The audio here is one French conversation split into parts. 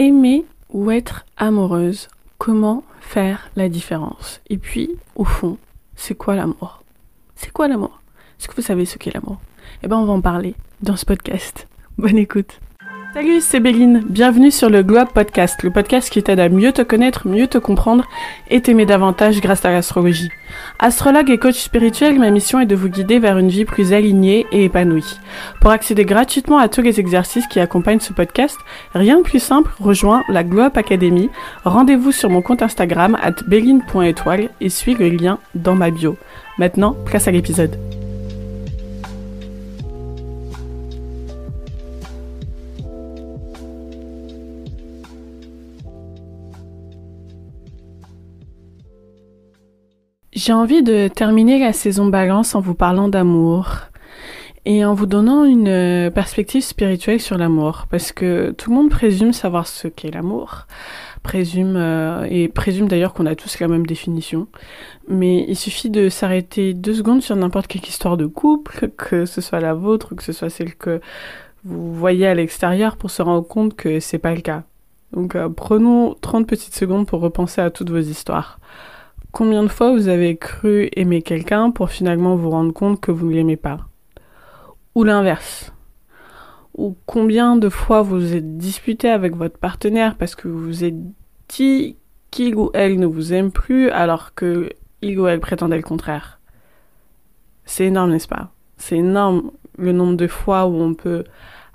Aimer ou être amoureuse, comment faire la différence? Et puis, au fond, c'est quoi l'amour? C'est quoi l'amour? Est-ce que vous savez ce qu'est l'amour? Eh bien, on va en parler dans ce podcast. Bonne écoute Salut, c'est Béline. Bienvenue sur le Globe Podcast, le podcast qui t'aide à mieux te connaître, mieux te comprendre et t'aimer davantage grâce à l'astrologie. Astrologue et coach spirituel, ma mission est de vous guider vers une vie plus alignée et épanouie. Pour accéder gratuitement à tous les exercices qui accompagnent ce podcast, rien de plus simple, rejoins la Globe Academy. Rendez-vous sur mon compte Instagram at béline.étoile et suis le lien dans ma bio. Maintenant, place à l'épisode. J'ai envie de terminer la saison balance en vous parlant d'amour et en vous donnant une euh, perspective spirituelle sur l'amour. Parce que tout le monde présume savoir ce qu'est l'amour présume euh, et présume d'ailleurs qu'on a tous la même définition. Mais il suffit de s'arrêter deux secondes sur n'importe quelle histoire de couple que ce soit la vôtre ou que ce soit celle que vous voyez à l'extérieur pour se rendre compte que c'est pas le cas. Donc euh, prenons 30 petites secondes pour repenser à toutes vos histoires Combien de fois vous avez cru aimer quelqu'un pour finalement vous rendre compte que vous ne l'aimez pas? Ou l'inverse. Ou combien de fois vous êtes disputé avec votre partenaire parce que vous vous êtes dit qu'il ou elle ne vous aime plus alors que il ou elle prétendait le contraire? C'est énorme, n'est-ce pas? C'est énorme le nombre de fois où on peut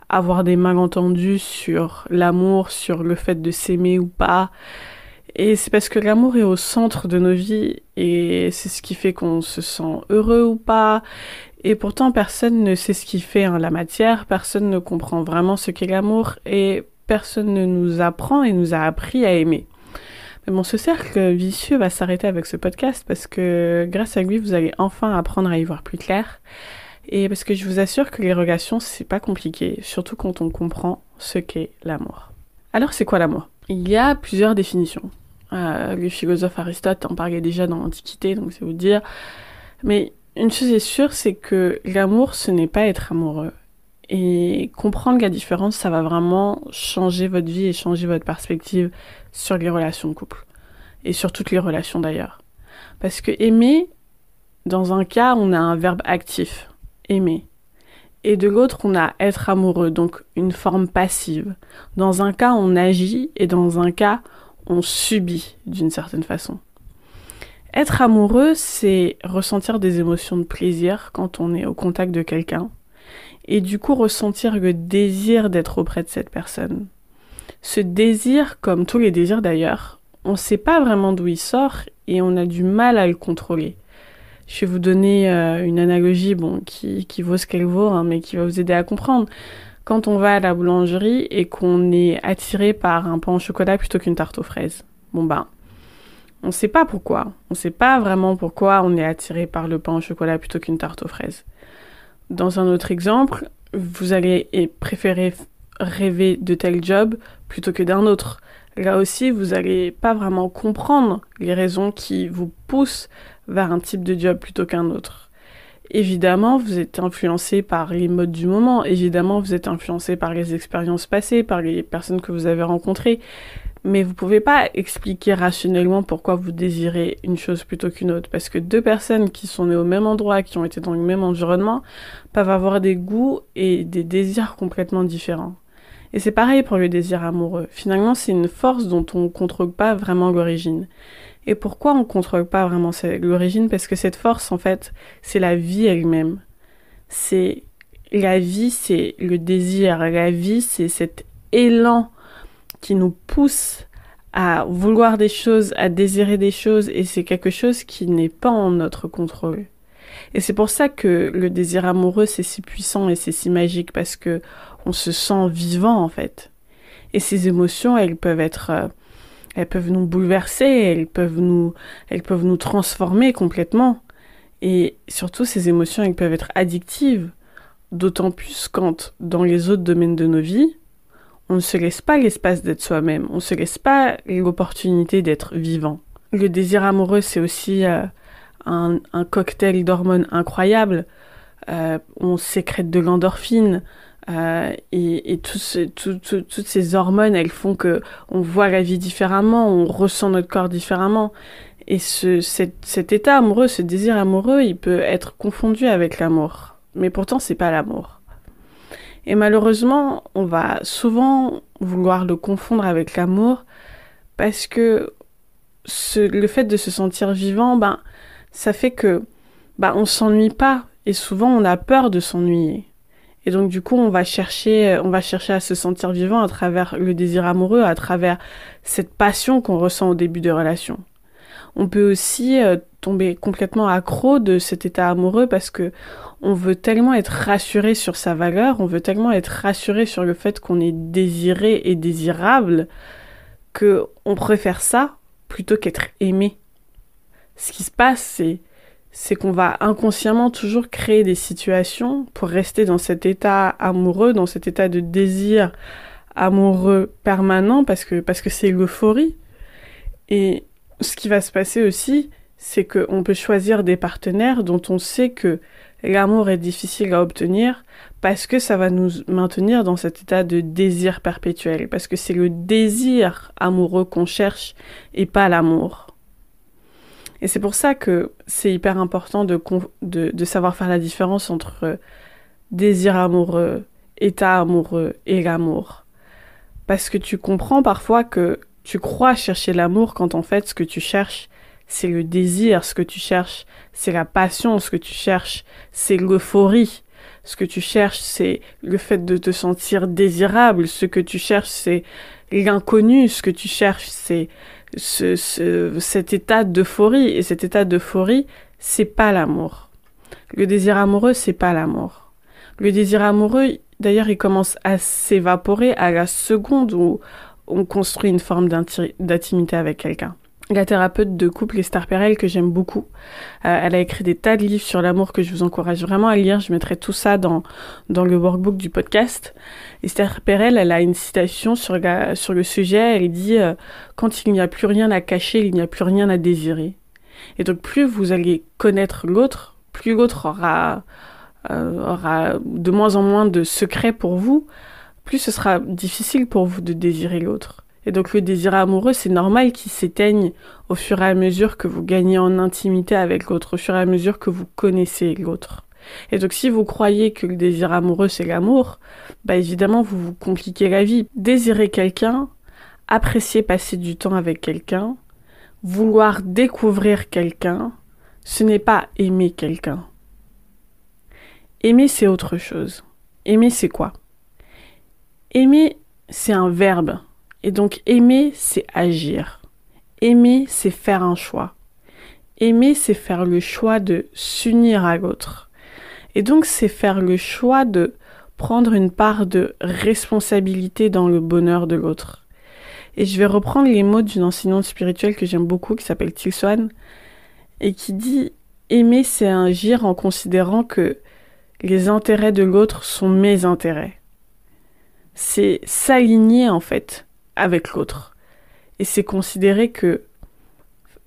avoir des malentendus sur l'amour, sur le fait de s'aimer ou pas, et c'est parce que l'amour est au centre de nos vies et c'est ce qui fait qu'on se sent heureux ou pas. Et pourtant, personne ne sait ce qui fait hein, la matière, personne ne comprend vraiment ce qu'est l'amour et personne ne nous apprend et nous a appris à aimer. Mais bon, ce cercle vicieux va s'arrêter avec ce podcast parce que grâce à lui, vous allez enfin apprendre à y voir plus clair. Et parce que je vous assure que les relations, c'est pas compliqué, surtout quand on comprend ce qu'est l'amour. Alors, c'est quoi l'amour? Il y a plusieurs définitions. Euh, le philosophe Aristote en parlait déjà dans l'Antiquité, donc c'est vous dire. Mais une chose est sûre, c'est que l'amour, ce n'est pas être amoureux. Et comprendre la différence, ça va vraiment changer votre vie et changer votre perspective sur les relations de couple. Et sur toutes les relations d'ailleurs. Parce que aimer, dans un cas, on a un verbe actif, aimer. Et de l'autre, on a être amoureux, donc une forme passive. Dans un cas, on agit et dans un cas, on subit d'une certaine façon. Être amoureux, c'est ressentir des émotions de plaisir quand on est au contact de quelqu'un et du coup ressentir le désir d'être auprès de cette personne. Ce désir, comme tous les désirs d'ailleurs, on ne sait pas vraiment d'où il sort et on a du mal à le contrôler. Je vais vous donner euh, une analogie bon, qui, vaut ce qu'elle vaut, hein, mais qui va vous aider à comprendre quand on va à la boulangerie et qu'on est attiré par un pain au chocolat plutôt qu'une tarte aux fraises. Bon ben, on ne sait pas pourquoi. On ne sait pas vraiment pourquoi on est attiré par le pain au chocolat plutôt qu'une tarte aux fraises. Dans un autre exemple, vous allez préférer rêver de tel job plutôt que d'un autre. Là aussi, vous n'allez pas vraiment comprendre les raisons qui vous poussent vers un type de job plutôt qu'un autre. Évidemment, vous êtes influencé par les modes du moment, évidemment, vous êtes influencé par les expériences passées, par les personnes que vous avez rencontrées, mais vous pouvez pas expliquer rationnellement pourquoi vous désirez une chose plutôt qu'une autre, parce que deux personnes qui sont nées au même endroit, qui ont été dans le même environnement, peuvent avoir des goûts et des désirs complètement différents. Et c'est pareil pour le désir amoureux. Finalement, c'est une force dont on ne contrôle pas vraiment l'origine. Et pourquoi on ne contrôle pas vraiment l'origine? Parce que cette force, en fait, c'est la vie elle-même. C'est la vie, c'est le désir. La vie, c'est cet élan qui nous pousse à vouloir des choses, à désirer des choses, et c'est quelque chose qui n'est pas en notre contrôle. Et c'est pour ça que le désir amoureux, c'est si puissant et c'est si magique, parce que on se sent vivant, en fait. Et ces émotions, elles peuvent être euh, elles peuvent nous bouleverser, elles peuvent nous, transformer complètement. Et surtout, ces émotions, elles peuvent être addictives. D'autant plus quand, dans les autres domaines de nos vies, on ne se laisse pas l'espace d'être soi-même, on ne se laisse pas l'opportunité d'être vivant. Le désir amoureux, c'est aussi euh, un, cocktail d'hormones incroyable. Euh, on sécrète de l'endorphine, Euh, et, et toutes ces hormones, elles font que on voit la vie différemment, on ressent notre corps différemment. Et ce, cet, état amoureux, ce désir amoureux, il peut être confondu avec l'amour. Mais pourtant, c'est pas l'amour. Et malheureusement, on va souvent vouloir le confondre avec l'amour parce que ce, le fait de se sentir vivant, ben, ça fait que ben, on s'ennuie pas et souvent on a peur de s'ennuyer. Et donc du coup, on va chercher, à se sentir vivant à travers le désir amoureux, à travers cette passion qu'on ressent au début de relation. On peut aussi euh, tomber complètement accro de cet état amoureux parce que on veut tellement être rassuré sur sa valeur, on veut tellement être rassuré sur le fait qu'on est désiré et désirable que on préfère ça plutôt qu'être aimé. Ce qui se passe, c'est c'est qu'on va inconsciemment toujours créer des situations pour rester dans cet état amoureux, dans cet état de désir amoureux permanent parce que parce que c'est l'euphorie. Et ce qui va se passer aussi, c'est qu'on peut choisir des partenaires dont on sait que l'amour est difficile à obtenir parce que ça va nous maintenir dans cet état de désir perpétuel, parce que c'est le désir amoureux qu'on cherche et pas l'amour. Et c'est pour ça que c'est hyper important de, savoir faire la différence entre euh, désir amoureux, état amoureux et l'amour. Parce que tu comprends parfois que tu crois chercher l'amour quand en fait ce que tu cherches, c'est le désir, ce que tu cherches, c'est la passion, ce que tu cherches, c'est l'euphorie. Ce que tu cherches, c'est le fait de te sentir désirable. Ce que tu cherches, c'est l'inconnu. Ce que tu cherches, c'est ce, cet état d'euphorie. Et cet état d'euphorie, c'est pas l'amour. Le désir amoureux, c'est pas l'amour. Le désir amoureux, d'ailleurs, il commence à s'évaporer à la seconde où on construit une forme d'intimité avec quelqu'un la thérapeute de couple Esther Perel que j'aime beaucoup. Euh, elle a écrit des tas de livres sur l'amour que je vous encourage vraiment à lire. Je mettrai tout ça dans, dans le workbook du podcast. Esther Perel, elle a une citation sur, sur le sujet. Elle dit euh, Quand il n'y a plus rien à cacher, il n'y a plus rien à désirer. Et donc plus vous allez connaître l'autre, plus l'autre aura, euh, aura de moins en moins de secrets pour vous, plus ce sera difficile pour vous de désirer l'autre. Et donc le désir amoureux, c'est normal qu'il s'éteigne au fur et à mesure que vous gagnez en intimité avec l'autre, au fur et à mesure que vous connaissez l'autre. Et donc si vous croyez que le désir amoureux c'est l'amour, bah évidemment vous vous compliquez la vie. Désirer quelqu'un, apprécier passer du temps avec quelqu'un, vouloir découvrir quelqu'un, ce n'est pas aimer quelqu'un. Aimer c'est autre chose. Aimer c'est quoi? Aimer c'est un verbe. Et donc aimer, c'est agir. Aimer, c'est faire un choix. Aimer, c'est faire le choix de s'unir à l'autre. Et donc c'est faire le choix de prendre une part de responsabilité dans le bonheur de l'autre. Et je vais reprendre les mots d'une enseignante spirituelle que j'aime beaucoup, qui s'appelle Tilswan, et qui dit Aimer, c'est agir en considérant que les intérêts de l'autre sont mes intérêts. C'est s'aligner en fait avec l'autre. Et c'est considérer que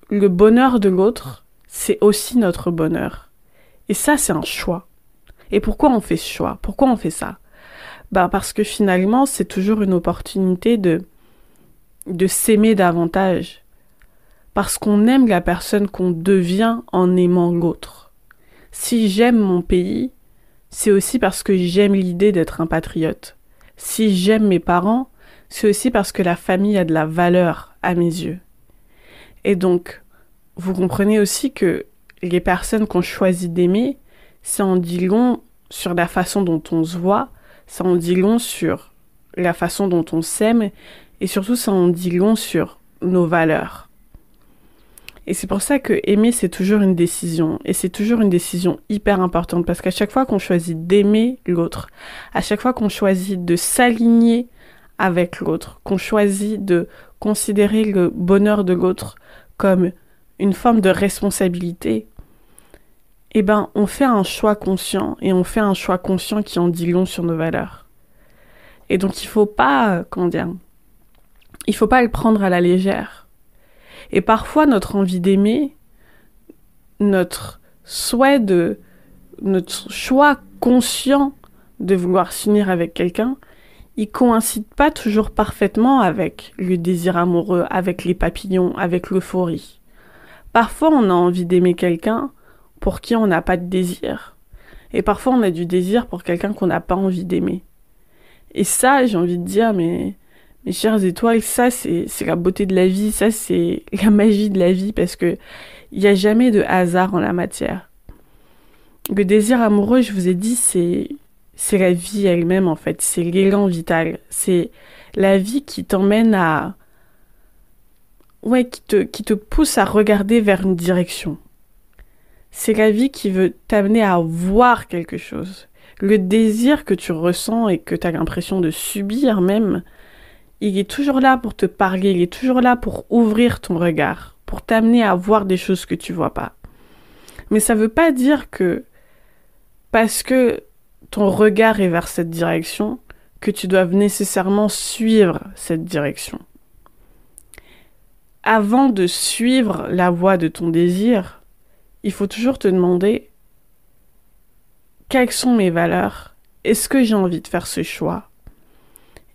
le bonheur de l'autre, c'est aussi notre bonheur. Et ça, c'est un choix. Et pourquoi on fait ce choix? Pourquoi on fait ça? Bah parce que finalement, c'est toujours une opportunité de de s'aimer davantage. Parce qu'on aime la personne qu'on devient en aimant l'autre. Si j'aime mon pays, c'est aussi parce que j'aime l'idée d'être un patriote. Si j'aime mes parents, c'est aussi parce que la famille a de la valeur à mes yeux. Et donc, vous comprenez aussi que les personnes qu'on choisit d'aimer, ça en dit long sur la façon dont on se voit, ça en dit long sur la façon dont on s'aime, et surtout ça en dit long sur nos valeurs. Et c'est pour ça que aimer, c'est toujours une décision. Et c'est toujours une décision hyper importante. Parce qu'à chaque fois qu'on choisit d'aimer l'autre, à chaque fois qu'on choisit de s'aligner avec l'autre, qu'on choisit de considérer le bonheur de l'autre comme une forme de responsabilité, eh ben, on fait un choix conscient et on fait un choix conscient qui en dit long sur nos valeurs. Et donc, il faut pas, comment dire, il faut pas le prendre à la légère. Et parfois, notre envie d'aimer, notre souhait de, notre choix conscient de vouloir s'unir avec quelqu'un, il coïncide pas toujours parfaitement avec le désir amoureux, avec les papillons, avec l'euphorie. Parfois, on a envie d'aimer quelqu'un pour qui on n'a pas de désir. Et parfois, on a du désir pour quelqu'un qu'on n'a pas envie d'aimer. Et ça, j'ai envie de dire, mais mes chères étoiles, ça, c'est la beauté de la vie, ça, c'est la magie de la vie, parce que il n'y a jamais de hasard en la matière. Le désir amoureux, je vous ai dit, c'est c'est la vie elle-même en fait, c'est l'élan vital, c'est la vie qui t'emmène à ouais, qui te pousse à regarder vers une direction. C'est la vie qui veut t'amener à voir quelque chose. Le désir que tu ressens et que tu as l'impression de subir même, il est toujours là pour te parler, il est toujours là pour ouvrir ton regard, pour t'amener à voir des choses que tu vois pas. Mais ça veut pas dire que parce que ton regard est vers cette direction, que tu dois nécessairement suivre cette direction. Avant de suivre la voie de ton désir, il faut toujours te demander quelles sont mes valeurs? Est-ce que j'ai envie de faire ce choix?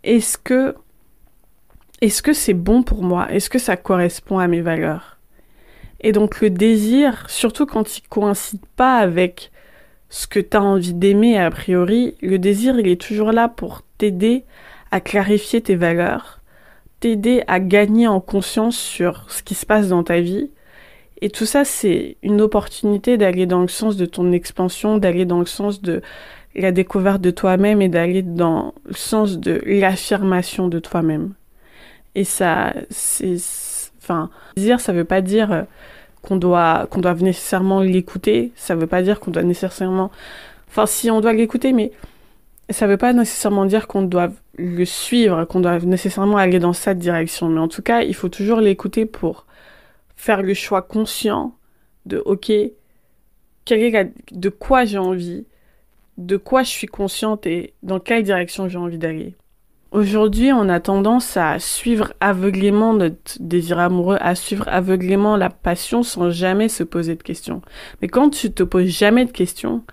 Est-ce que est-ce que c'est bon pour moi? Est-ce que ça correspond à mes valeurs? Et donc le désir, surtout quand il coïncide pas avec ce que tu as envie d'aimer a priori, le désir, il est toujours là pour t'aider à clarifier tes valeurs, t'aider à gagner en conscience sur ce qui se passe dans ta vie. Et tout ça, c'est une opportunité d'aller dans le sens de ton expansion, d'aller dans le sens de la découverte de toi-même et d'aller dans le sens de l'affirmation de toi-même. Et ça, c'est, enfin, désir, ça veut pas dire euh, qu'on doit, qu'on nécessairement l'écouter. Ça veut pas dire qu'on doit nécessairement, enfin, si on doit l'écouter, mais ça veut pas nécessairement dire qu'on doit le suivre, qu'on doit nécessairement aller dans cette direction. Mais en tout cas, il faut toujours l'écouter pour faire le choix conscient de, ok, de quoi j'ai envie, de quoi je suis consciente et dans quelle direction j'ai envie d'aller. Aujourd'hui, on a tendance à suivre aveuglément notre désir amoureux, à suivre aveuglément la passion sans jamais se poser de questions. Mais quand tu te poses jamais de questions,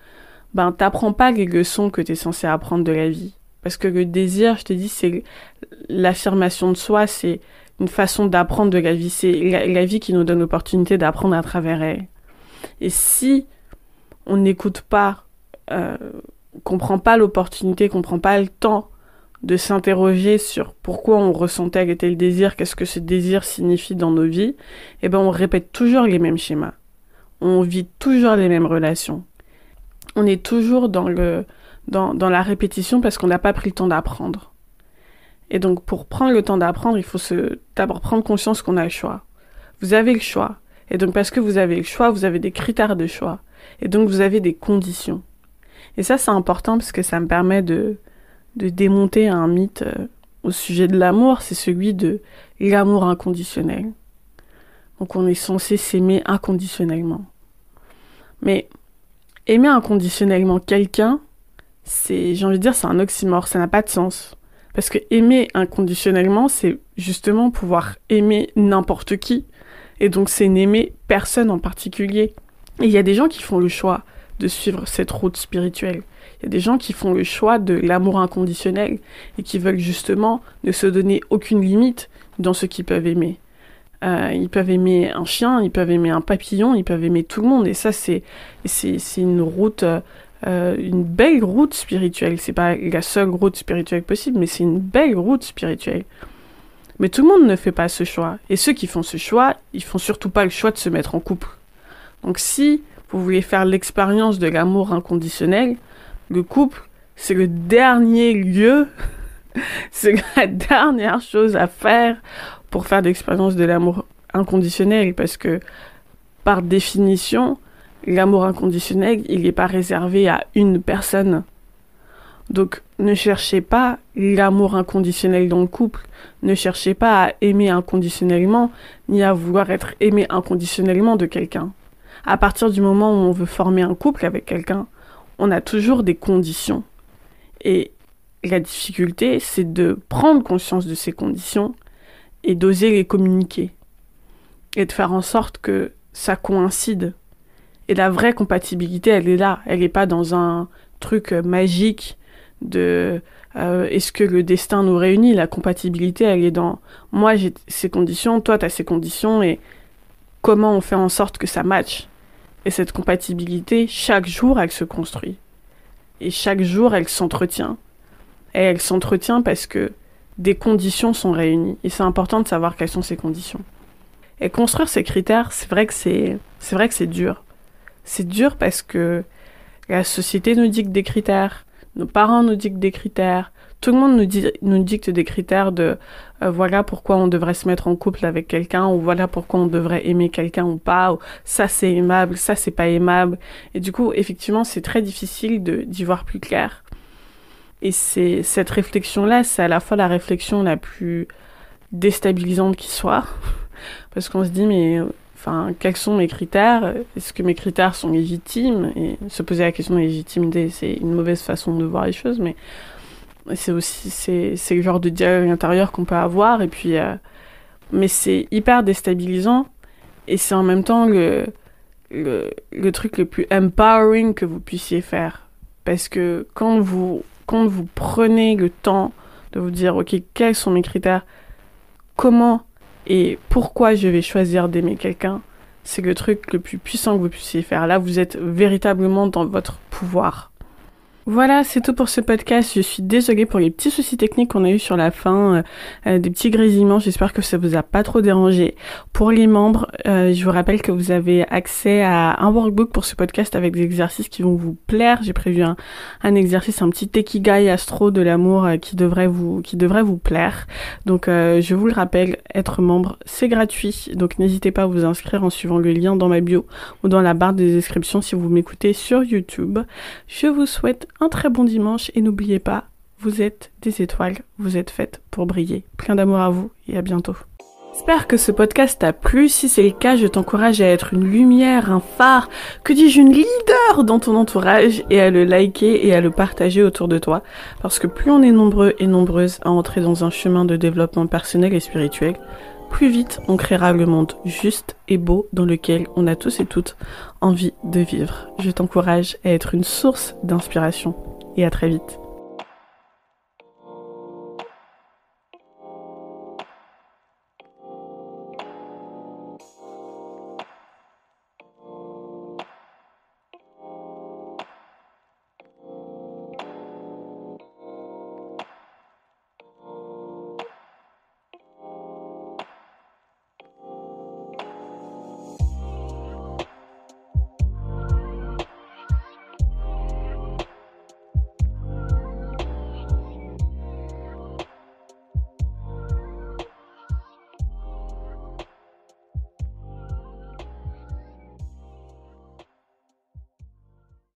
ben t'apprends pas les leçons que tu es censé apprendre de la vie. Parce que le désir, je te dis, c'est l'affirmation de soi, c'est une façon d'apprendre de la vie. C'est la, vie qui nous donne l'opportunité d'apprendre à travers elle. Et si on n'écoute pas, euh, qu'on prend pas l'opportunité, qu'on prend pas le temps de s'interroger sur pourquoi on ressent tel et tel désir, qu'est-ce que ce désir signifie dans nos vies, eh ben on répète toujours les mêmes schémas. On vit toujours les mêmes relations. On est toujours dans le dans, dans la répétition parce qu'on n'a pas pris le temps d'apprendre. Et donc pour prendre le temps d'apprendre, il faut d'abord prendre conscience qu'on a le choix. Vous avez le choix. Et donc parce que vous avez le choix, vous avez des critères de choix. Et donc vous avez des conditions. Et ça c'est important parce que ça me permet de de démonter un mythe euh, au sujet de l'amour, c'est celui de l'amour inconditionnel. Donc on est censé s'aimer inconditionnellement. Mais aimer inconditionnellement quelqu'un, c'est, j'ai envie de dire, c'est un oxymore, ça n'a pas de sens. Parce que aimer inconditionnellement, c'est justement pouvoir aimer n'importe qui. Et donc c'est n'aimer personne en particulier. Et il y a des gens qui font le choix de suivre cette route spirituelle. Il y a des gens qui font le choix de l'amour inconditionnel et qui veulent justement ne se donner aucune limite dans ce qu'ils peuvent aimer. Euh, ils peuvent aimer un chien, ils peuvent aimer un papillon, ils peuvent aimer tout le monde. Et ça, c'est une route, euh, une belle route spirituelle. C'est pas la seule route spirituelle possible, mais c'est une belle route spirituelle. Mais tout le monde ne fait pas ce choix. Et ceux qui font ce choix, ils font surtout pas le choix de se mettre en couple. Donc si vous voulez faire l'expérience de l'amour inconditionnel, le couple, c'est le dernier lieu, c'est la dernière chose à faire pour faire l'expérience de l'amour inconditionnel, parce que par définition, l'amour inconditionnel, il n'est pas réservé à une personne. Donc ne cherchez pas l'amour inconditionnel dans le couple, ne cherchez pas à aimer inconditionnellement, ni à vouloir être aimé inconditionnellement de quelqu'un. À partir du moment où on veut former un couple avec quelqu'un, on a toujours des conditions. Et la difficulté, c'est de prendre conscience de ces conditions et d'oser les communiquer. Et de faire en sorte que ça coïncide. Et la vraie compatibilité, elle est là. Elle n'est pas dans un truc magique de euh, est-ce que le destin nous réunit? La compatibilité, elle est dans moi j'ai ces conditions, toi tu as ces conditions et comment on fait en sorte que ça matche? Et cette compatibilité, chaque jour, elle se construit. Et chaque jour, elle s'entretient. Et elle s'entretient parce que des conditions sont réunies. Et c'est important de savoir quelles sont ces conditions. Et construire ces critères, c'est vrai que c'est, c'est vrai que c'est dur. C'est dur parce que la société nous dicte des critères, nos parents nous dictent des critères, tout le monde nous, dicte des critères de euh, voilà pourquoi on devrait se mettre en couple avec quelqu'un ou voilà pourquoi on devrait aimer quelqu'un ou pas ou ça c'est aimable, ça c'est pas aimable. Et du coup, effectivement, c'est très difficile d'y voir plus clair. Et c'est cette réflexion là, c'est à la fois la réflexion la plus déstabilisante qui soit parce qu'on se dit mais enfin quels sont mes critères? Est-ce que mes critères sont légitimes? Et se poser la question de légitimité, c'est une mauvaise façon de voir les choses, mais c'est aussi c'est le genre de dialogue intérieur qu'on peut avoir et puis euh, mais c'est hyper déstabilisant et c'est en même temps le, le le truc le plus empowering que vous puissiez faire. Parce que quand vous quand vous prenez le temps de vous dire ok quels sont mes critères comment et pourquoi je vais choisir d'aimer quelqu'un c'est le truc le plus puissant que vous puissiez faire. Là vous êtes véritablement dans votre pouvoir voilà, c'est tout pour ce podcast. Je suis désolée pour les petits soucis techniques qu'on a eu sur la fin, euh, euh, des petits grésillements. J'espère que ça vous a pas trop dérangé. Pour les membres, euh, je vous rappelle que vous avez accès à un workbook pour ce podcast avec des exercices qui vont vous plaire. J'ai prévu un, exercice, un petit tekigai astro de l'amour qui devrait vous qui devrait vous plaire. Donc, je vous le rappelle, être membre, c'est gratuit. Donc, n'hésitez pas à vous inscrire en suivant le lien dans ma bio ou dans la barre de description si vous m'écoutez sur YouTube. Je vous souhaite un très bon dimanche et n'oubliez pas, vous êtes des étoiles, vous êtes faites pour briller. Plein d'amour à vous et à bientôt. J'espère que ce podcast t'a plu. Si c'est le cas, je t'encourage à être une lumière, un phare, que dis-je, une leader dans ton entourage et à le liker et à le partager autour de toi. Parce que plus on est nombreux et nombreuses à entrer dans un chemin de développement personnel et spirituel, plus vite on créera le monde juste et beau dans lequel on a tous et toutes envie de vivre. Je t'encourage à être une source d'inspiration et à très vite.